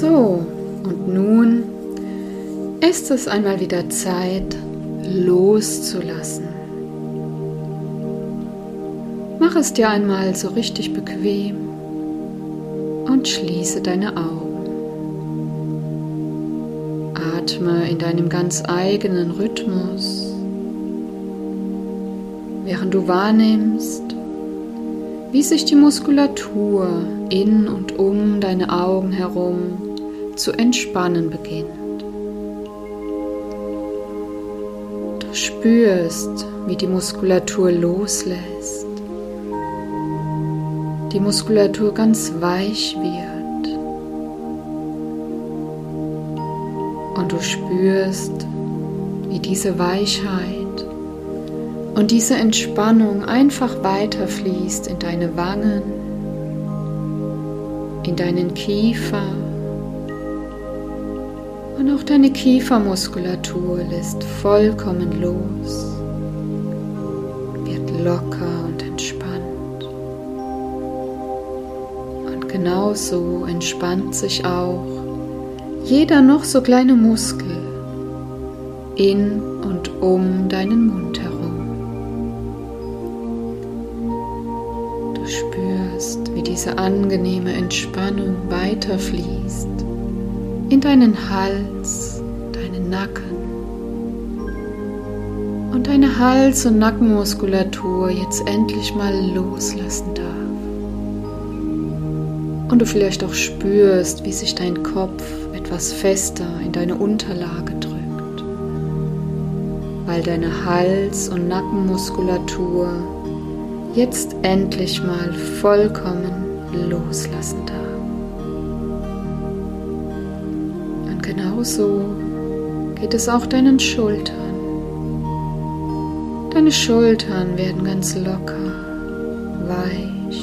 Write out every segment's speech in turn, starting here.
So, und nun ist es einmal wieder Zeit, loszulassen. Mach es dir einmal so richtig bequem und schließe deine Augen. Atme in deinem ganz eigenen Rhythmus, während du wahrnimmst, wie sich die Muskulatur in und um deine Augen herum zu entspannen beginnt. Du spürst, wie die Muskulatur loslässt, die Muskulatur ganz weich wird. Und du spürst, wie diese Weichheit und diese Entspannung einfach weiterfließt in deine Wangen, in deinen Kiefer und auch deine Kiefermuskulatur lässt vollkommen los, wird locker und entspannt. Und genauso entspannt sich auch jeder noch so kleine Muskel in und um deinen Mund herum. diese angenehme Entspannung weiterfließt in deinen Hals, deinen Nacken und deine Hals- und Nackenmuskulatur jetzt endlich mal loslassen darf. Und du vielleicht auch spürst, wie sich dein Kopf etwas fester in deine Unterlage drückt, weil deine Hals- und Nackenmuskulatur jetzt endlich mal vollkommen loslassen darf. Genauso geht es auch deinen Schultern. Deine Schultern werden ganz locker, weich,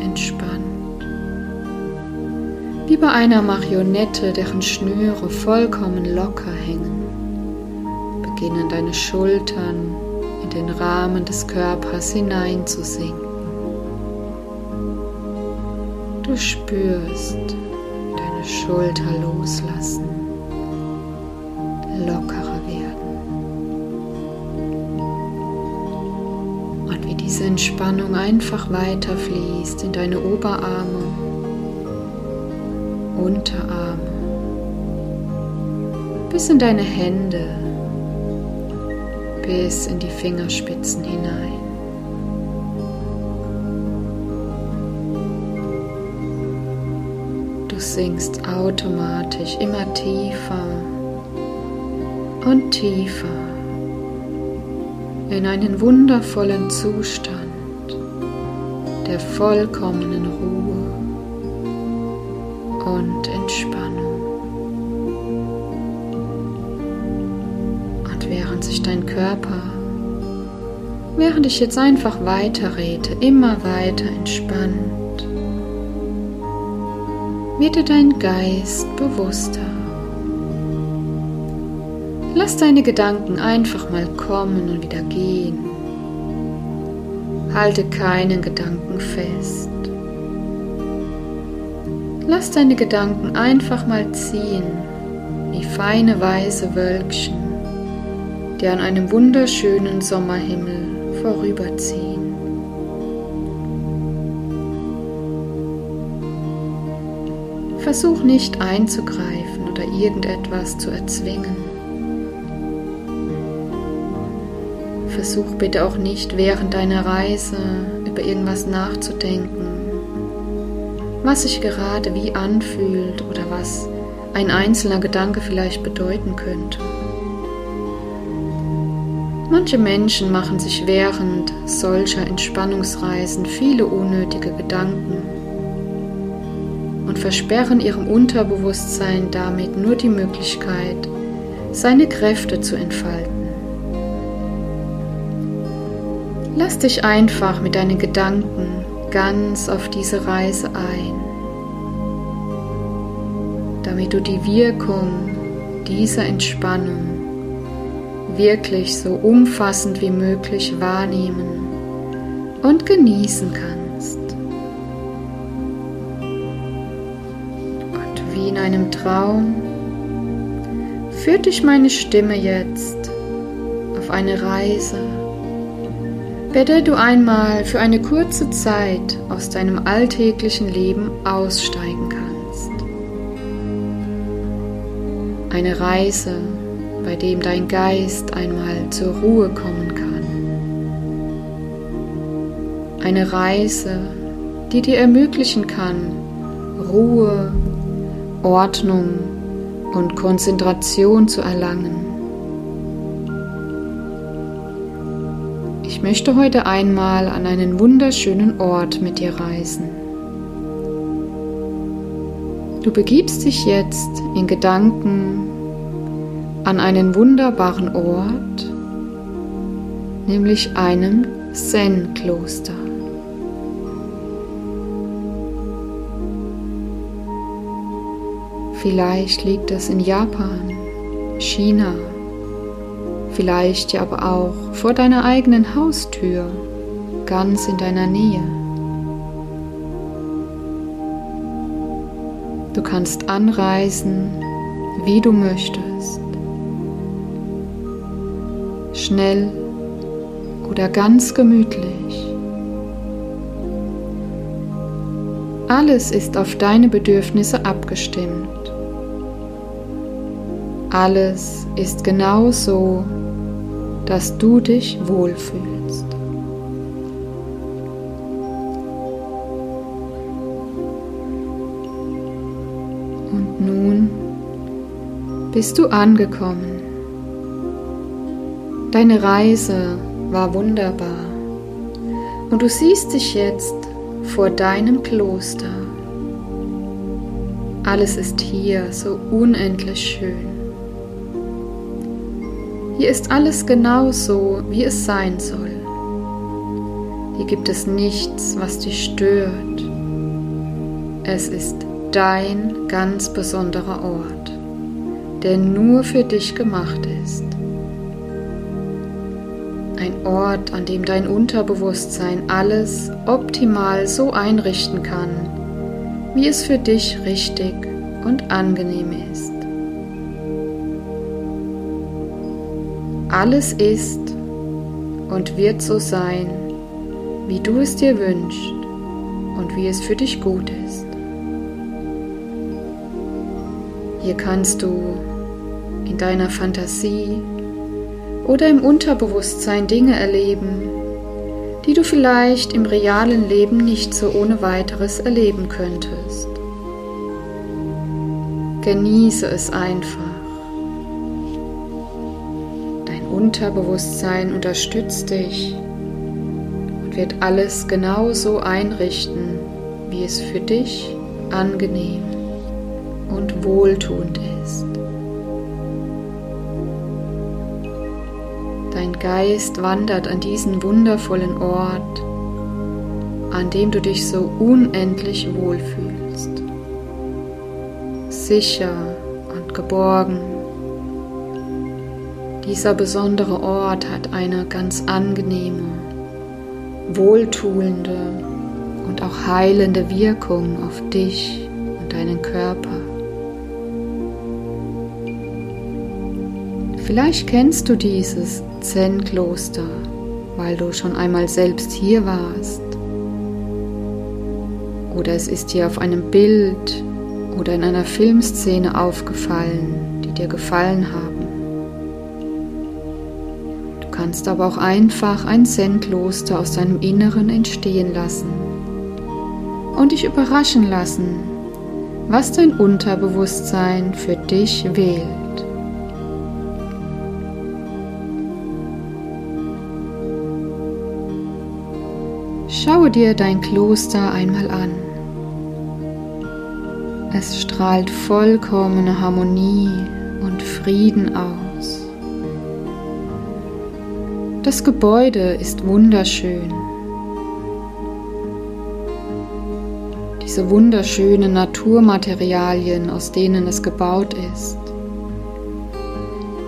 entspannt. Wie bei einer Marionette, deren Schnüre vollkommen locker hängen, beginnen deine Schultern in den Rahmen des Körpers hineinzusinken. Du spürst deine Schulter loslassen, Entspannung einfach weiterfließt in deine Oberarme, Unterarme, bis in deine Hände, bis in die Fingerspitzen hinein. sinkst automatisch immer tiefer und tiefer in einen wundervollen Zustand der vollkommenen Ruhe und Entspannung. Und während sich dein Körper, während ich jetzt einfach weiterrede, immer weiter entspannt, wird dir dein Geist bewusster. Lass deine Gedanken einfach mal kommen und wieder gehen. Halte keinen Gedanken fest. Lass deine Gedanken einfach mal ziehen, wie feine weiße Wölkchen, die an einem wunderschönen Sommerhimmel vorüberziehen. Versuch nicht einzugreifen oder irgendetwas zu erzwingen. Versuch bitte auch nicht während deiner Reise über irgendwas nachzudenken, was sich gerade wie anfühlt oder was ein einzelner Gedanke vielleicht bedeuten könnte. Manche Menschen machen sich während solcher Entspannungsreisen viele unnötige Gedanken und versperren ihrem Unterbewusstsein damit nur die Möglichkeit, seine Kräfte zu entfalten. Lass dich einfach mit deinen Gedanken ganz auf diese Reise ein, damit du die Wirkung dieser Entspannung wirklich so umfassend wie möglich wahrnehmen und genießen kannst. wie in einem Traum, führt dich meine Stimme jetzt auf eine Reise, bei der du einmal für eine kurze Zeit aus deinem alltäglichen Leben aussteigen kannst. Eine Reise, bei dem dein Geist einmal zur Ruhe kommen kann. Eine Reise, die dir ermöglichen kann, Ruhe, Ordnung und Konzentration zu erlangen. Möchte heute einmal an einen wunderschönen Ort mit dir reisen. Du begibst dich jetzt in Gedanken an einen wunderbaren Ort, nämlich einem Zen-Kloster. Vielleicht liegt es in Japan, China, vielleicht ja aber auch vor deiner eigenen Haustür, ganz in deiner Nähe. Du kannst anreisen, wie du möchtest. Schnell oder ganz gemütlich. Alles ist auf deine Bedürfnisse abgestimmt. Alles ist genau so, dass du dich wohlfühlst. Und nun bist du angekommen. Deine Reise war wunderbar und du siehst dich jetzt vor deinem Kloster. Alles ist hier so unendlich schön. Hier ist alles genau so, wie es sein soll. Hier gibt es nichts, was dich stört. Es ist dein ganz besonderer Ort, der nur für dich gemacht ist. Ein Ort, an dem dein Unterbewusstsein alles optimal so einrichten kann, wie es für dich richtig und angenehm ist. Alles ist und wird so sein, wie du es dir wünschst und wie es für dich gut ist. Hier kannst du in deiner Fantasie oder im Unterbewusstsein Dinge erleben, die du vielleicht im realen Leben nicht so ohne weiteres erleben könntest. Genieße es einfach. Unterbewusstsein unterstützt dich und wird alles genauso einrichten, wie es für dich angenehm und wohltuend ist. Dein Geist wandert an diesen wundervollen Ort, an dem du dich so unendlich wohlfühlst. Sicher und geborgen dieser besondere Ort hat eine ganz angenehme, wohltuende und auch heilende Wirkung auf dich und deinen Körper. Vielleicht kennst du dieses Zen-Kloster, weil du schon einmal selbst hier warst. Oder es ist dir auf einem Bild oder in einer Filmszene aufgefallen, die dir gefallen haben kannst aber auch einfach ein Zen-Kloster aus deinem Inneren entstehen lassen und dich überraschen lassen, was dein Unterbewusstsein für dich wählt. Schaue dir dein Kloster einmal an. Es strahlt vollkommene Harmonie und Frieden aus. Das Gebäude ist wunderschön. Diese wunderschönen Naturmaterialien, aus denen es gebaut ist.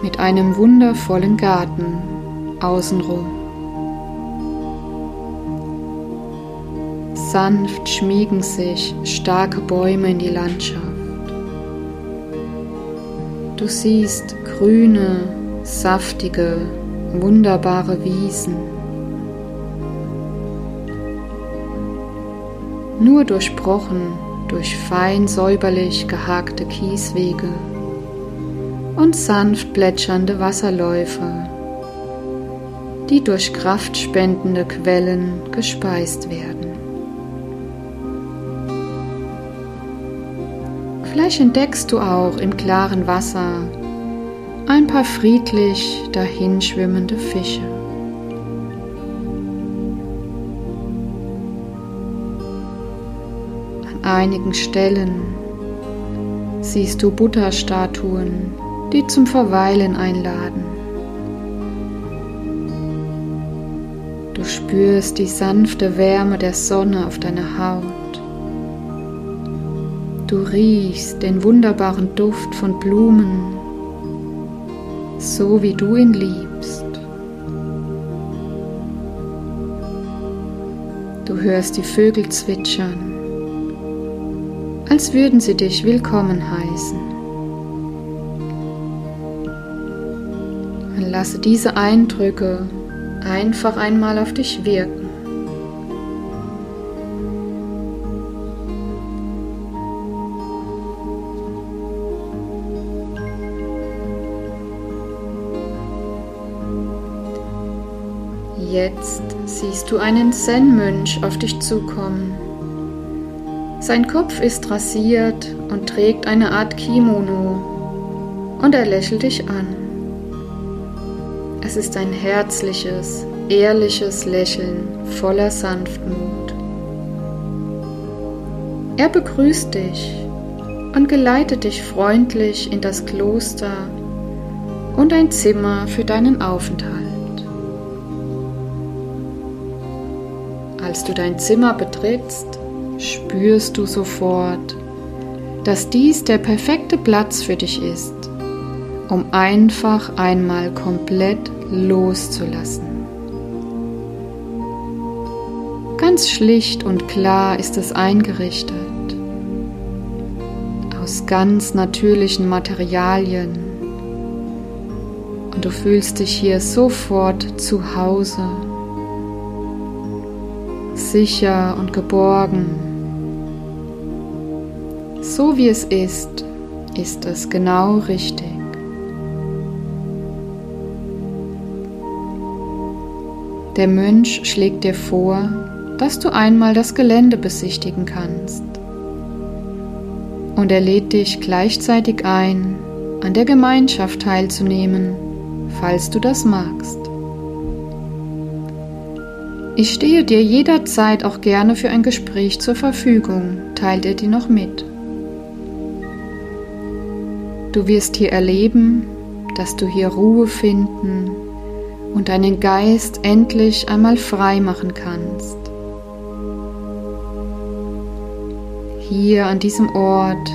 Mit einem wundervollen Garten außenrum. Sanft schmiegen sich starke Bäume in die Landschaft. Du siehst grüne, saftige, wunderbare Wiesen. Nur durchbrochen durch fein säuberlich gehakte Kieswege und sanft plätschernde Wasserläufe, die durch kraftspendende Quellen gespeist werden. Vielleicht entdeckst du auch im klaren Wasser ein paar friedlich dahinschwimmende Fische. An einigen Stellen siehst du Buddha-Statuen, die zum Verweilen einladen. Du spürst die sanfte Wärme der Sonne auf deiner Haut. Du riechst den wunderbaren Duft von Blumen, so wie du ihn liebst. Du hörst die Vögel zwitschern, als würden sie dich willkommen heißen. Lasse diese Eindrücke einfach einmal auf dich wirken. Jetzt siehst du einen Zen-Mönch auf dich zukommen. Sein Kopf ist rasiert und trägt eine Art Kimono und er lächelt dich an. Es ist ein herzliches, ehrliches Lächeln voller Sanftmut. Er begrüßt dich und geleitet dich freundlich in das Kloster und ein Zimmer für deinen Aufenthalt. Als du dein Zimmer betrittst, spürst du sofort, dass dies der perfekte Platz für dich ist, um einfach einmal komplett loszulassen. Ganz schlicht und klar ist es eingerichtet, aus ganz natürlichen Materialien. Und du fühlst dich hier sofort zu Hause sicher und geborgen. So wie es ist, ist es genau richtig. Der Mönch schlägt dir vor, dass du einmal das Gelände besichtigen kannst. Und er lädt dich gleichzeitig ein, an der Gemeinschaft teilzunehmen, falls du das magst. Ich stehe dir jederzeit auch gerne für ein Gespräch zur Verfügung, teilt er dir noch mit. Du wirst hier erleben, dass du hier Ruhe finden und deinen Geist endlich einmal frei machen kannst. Hier an diesem Ort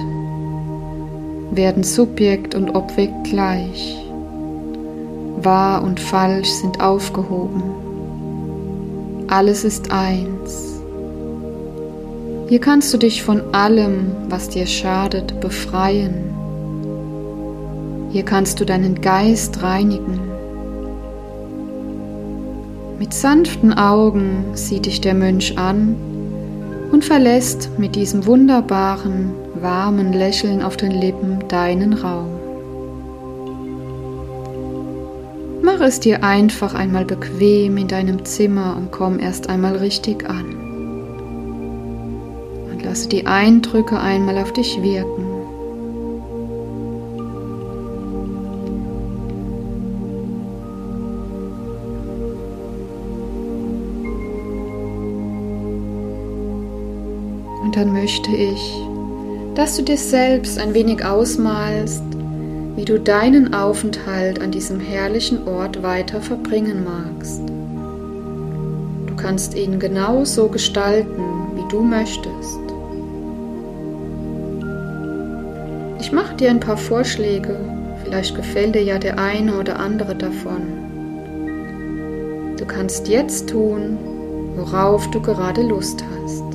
werden Subjekt und Objekt gleich. Wahr und falsch sind aufgehoben. Alles ist eins. Hier kannst du dich von allem, was dir schadet, befreien. Hier kannst du deinen Geist reinigen. Mit sanften Augen sieht dich der Mönch an und verlässt mit diesem wunderbaren, warmen Lächeln auf den Lippen deinen Raum. Mach es dir einfach einmal bequem in deinem Zimmer und komm erst einmal richtig an. Und lasse die Eindrücke einmal auf dich wirken. Und dann möchte ich, dass du dir selbst ein wenig ausmalst, wie du deinen Aufenthalt an diesem herrlichen Ort weiter verbringen magst. Du kannst ihn genau so gestalten, wie du möchtest. Ich mache dir ein paar Vorschläge, vielleicht gefällt dir ja der eine oder andere davon. Du kannst jetzt tun, worauf du gerade Lust hast.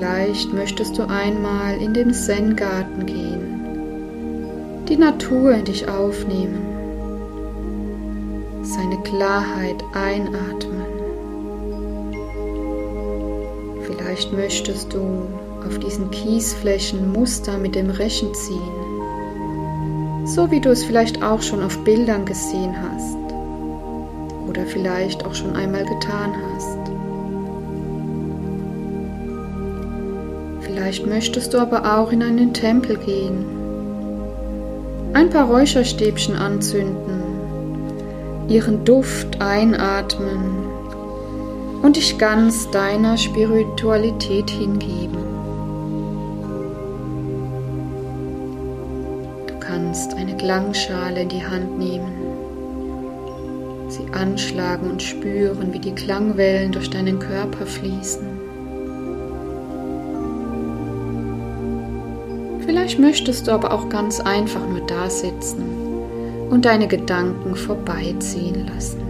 Vielleicht möchtest du einmal in den Zen-Garten gehen, die Natur in dich aufnehmen, seine Klarheit einatmen. Vielleicht möchtest du auf diesen Kiesflächen Muster mit dem Rechen ziehen, so wie du es vielleicht auch schon auf Bildern gesehen hast oder vielleicht auch schon einmal getan hast. Vielleicht möchtest du aber auch in einen Tempel gehen, ein paar Räucherstäbchen anzünden, ihren Duft einatmen und dich ganz deiner Spiritualität hingeben. Du kannst eine Klangschale in die Hand nehmen, sie anschlagen und spüren, wie die Klangwellen durch deinen Körper fließen. Vielleicht möchtest du aber auch ganz einfach nur da sitzen und deine Gedanken vorbeiziehen lassen.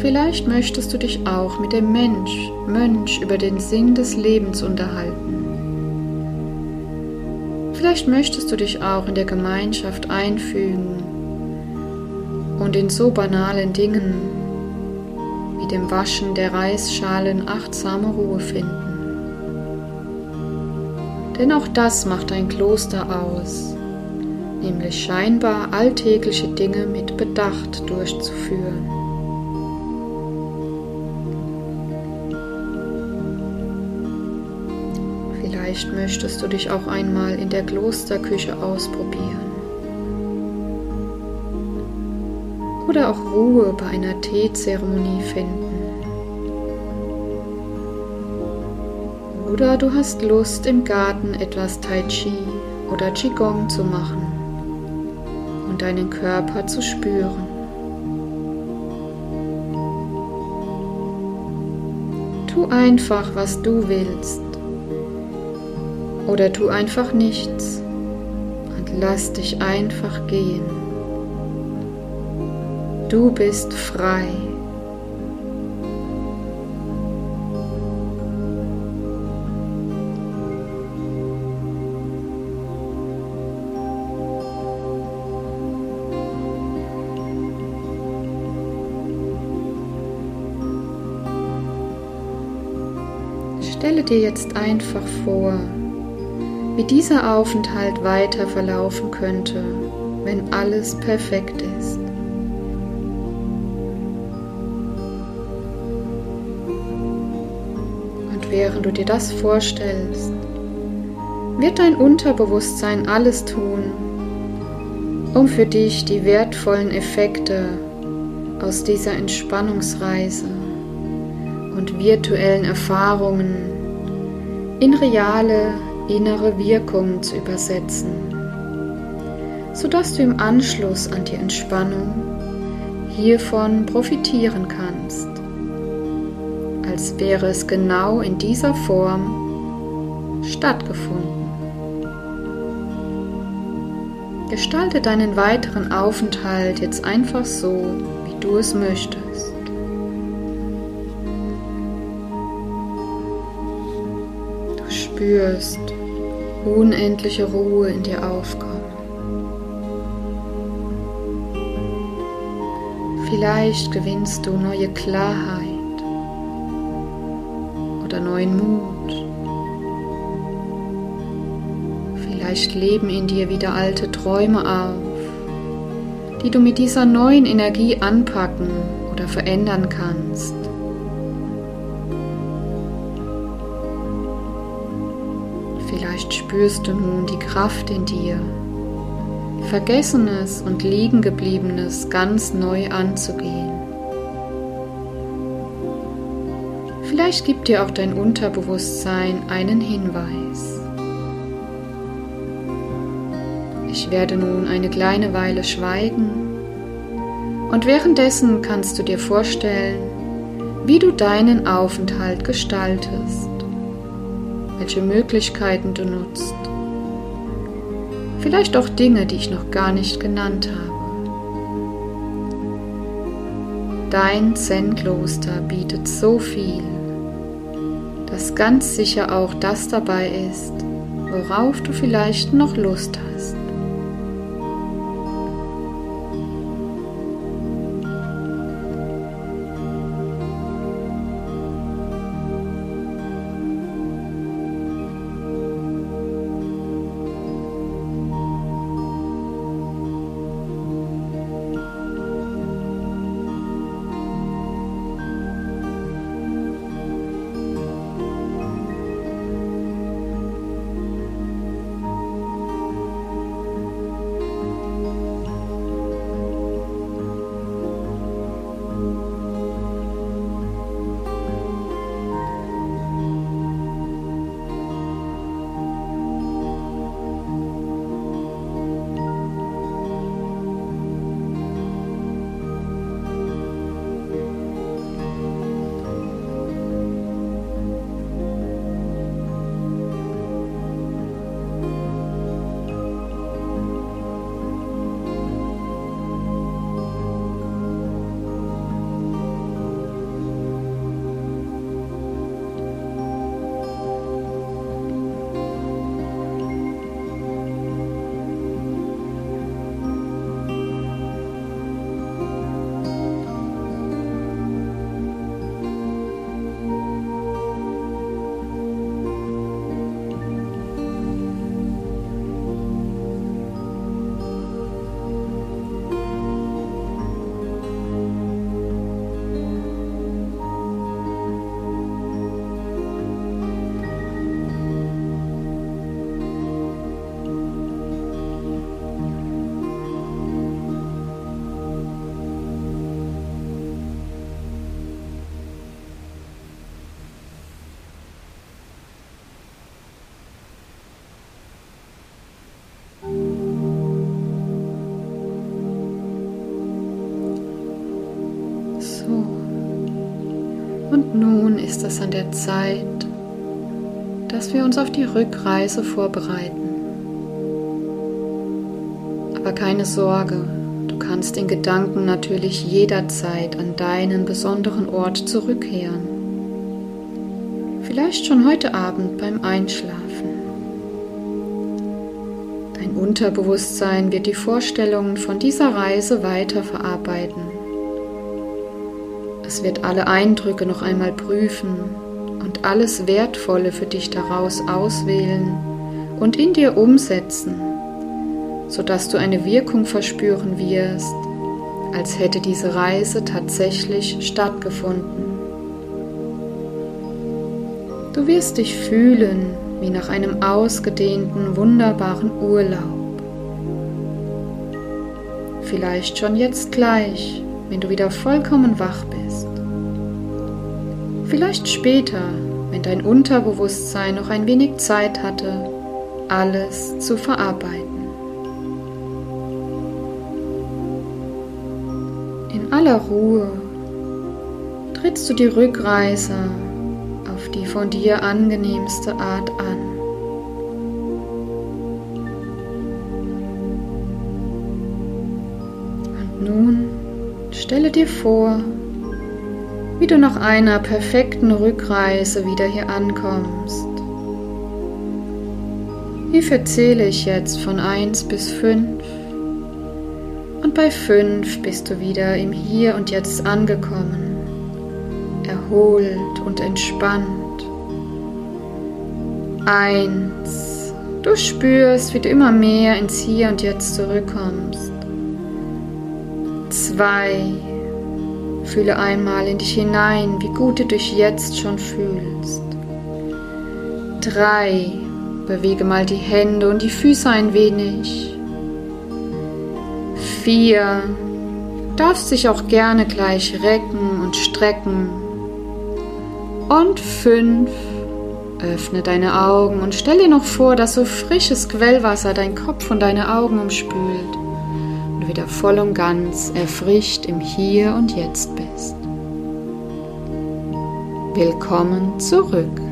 Vielleicht möchtest du dich auch mit dem Mensch, Mönch über den Sinn des Lebens unterhalten. Vielleicht möchtest du dich auch in der Gemeinschaft einfügen und in so banalen Dingen wie dem Waschen der Reisschalen achtsame Ruhe finden. Denn auch das macht ein Kloster aus, nämlich scheinbar alltägliche Dinge mit Bedacht durchzuführen. Vielleicht möchtest du dich auch einmal in der Klosterküche ausprobieren. Oder auch Ruhe bei einer Teezeremonie finden. Oder du hast Lust im Garten etwas Tai Chi oder Qigong zu machen und deinen Körper zu spüren. Tu einfach, was du willst oder tu einfach nichts und lass dich einfach gehen. Du bist frei. Stelle dir jetzt einfach vor, wie dieser Aufenthalt weiter verlaufen könnte, wenn alles perfekt ist. Während du dir das vorstellst, wird dein Unterbewusstsein alles tun, um für dich die wertvollen Effekte aus dieser Entspannungsreise und virtuellen Erfahrungen in reale innere Wirkungen zu übersetzen, sodass du im Anschluss an die Entspannung hiervon profitieren kannst, als wäre es genau in dieser Form stattgefunden. Gestalte deinen weiteren Aufenthalt jetzt einfach so, wie du es möchtest. Du spürst, unendliche Ruhe in dir aufkommen. Vielleicht gewinnst du neue Klarheit neuen Mut. Vielleicht leben in dir wieder alte Träume auf, die du mit dieser neuen Energie anpacken oder verändern kannst. spürst du nun die Kraft in dir, Vergessenes und Liegengebliebenes ganz neu anzugehen. Vielleicht gibt dir auch dein Unterbewusstsein einen Hinweis. Ich werde nun eine kleine Weile schweigen und währenddessen kannst du dir vorstellen, wie du deinen Aufenthalt gestaltest welche Möglichkeiten du nutzt. Vielleicht auch Dinge, die ich noch gar nicht genannt habe. Dein Zen-Kloster bietet so viel, dass ganz sicher auch das dabei ist, worauf du vielleicht noch Lust hast. Ist es an der Zeit, dass wir uns auf die Rückreise vorbereiten. Aber keine Sorge, du kannst in Gedanken natürlich jederzeit an deinen besonderen Ort zurückkehren. Vielleicht schon heute Abend beim Einschlafen. Dein Unterbewusstsein wird die Vorstellungen von dieser Reise weiterverarbeiten es wird alle Eindrücke noch einmal prüfen und alles Wertvolle für dich daraus auswählen und in dir umsetzen, sodass du eine Wirkung verspüren wirst, als hätte diese Reise tatsächlich stattgefunden. Du wirst dich fühlen wie nach einem ausgedehnten, wunderbaren Urlaub. Vielleicht schon jetzt gleich, wenn du wieder vollkommen wach bist. Vielleicht später, wenn dein Unterbewusstsein noch ein wenig Zeit hatte, alles zu verarbeiten. In aller Ruhe trittst du die Rückreise auf die von dir angenehmste Art an. Und nun stelle dir vor, wie du nach einer perfekten Rückreise wieder hier ankommst. Wie verzähle ich jetzt von 1 bis 5? Und bei 5 bist du wieder im Hier und Jetzt angekommen, erholt und entspannt. 1. Du spürst, wie du immer mehr ins Hier und Jetzt zurückkommst. 2. Fühle einmal in dich hinein, wie gut du dich jetzt schon fühlst. 3. Bewege mal die Hände und die Füße ein wenig. 4. Darfst dich auch gerne gleich recken und strecken. Und 5. Öffne deine Augen und stell dir noch vor, dass so frisches Quellwasser dein Kopf und deine Augen umspült wieder voll und ganz erfrischt im Hier und Jetzt bist. Willkommen zurück.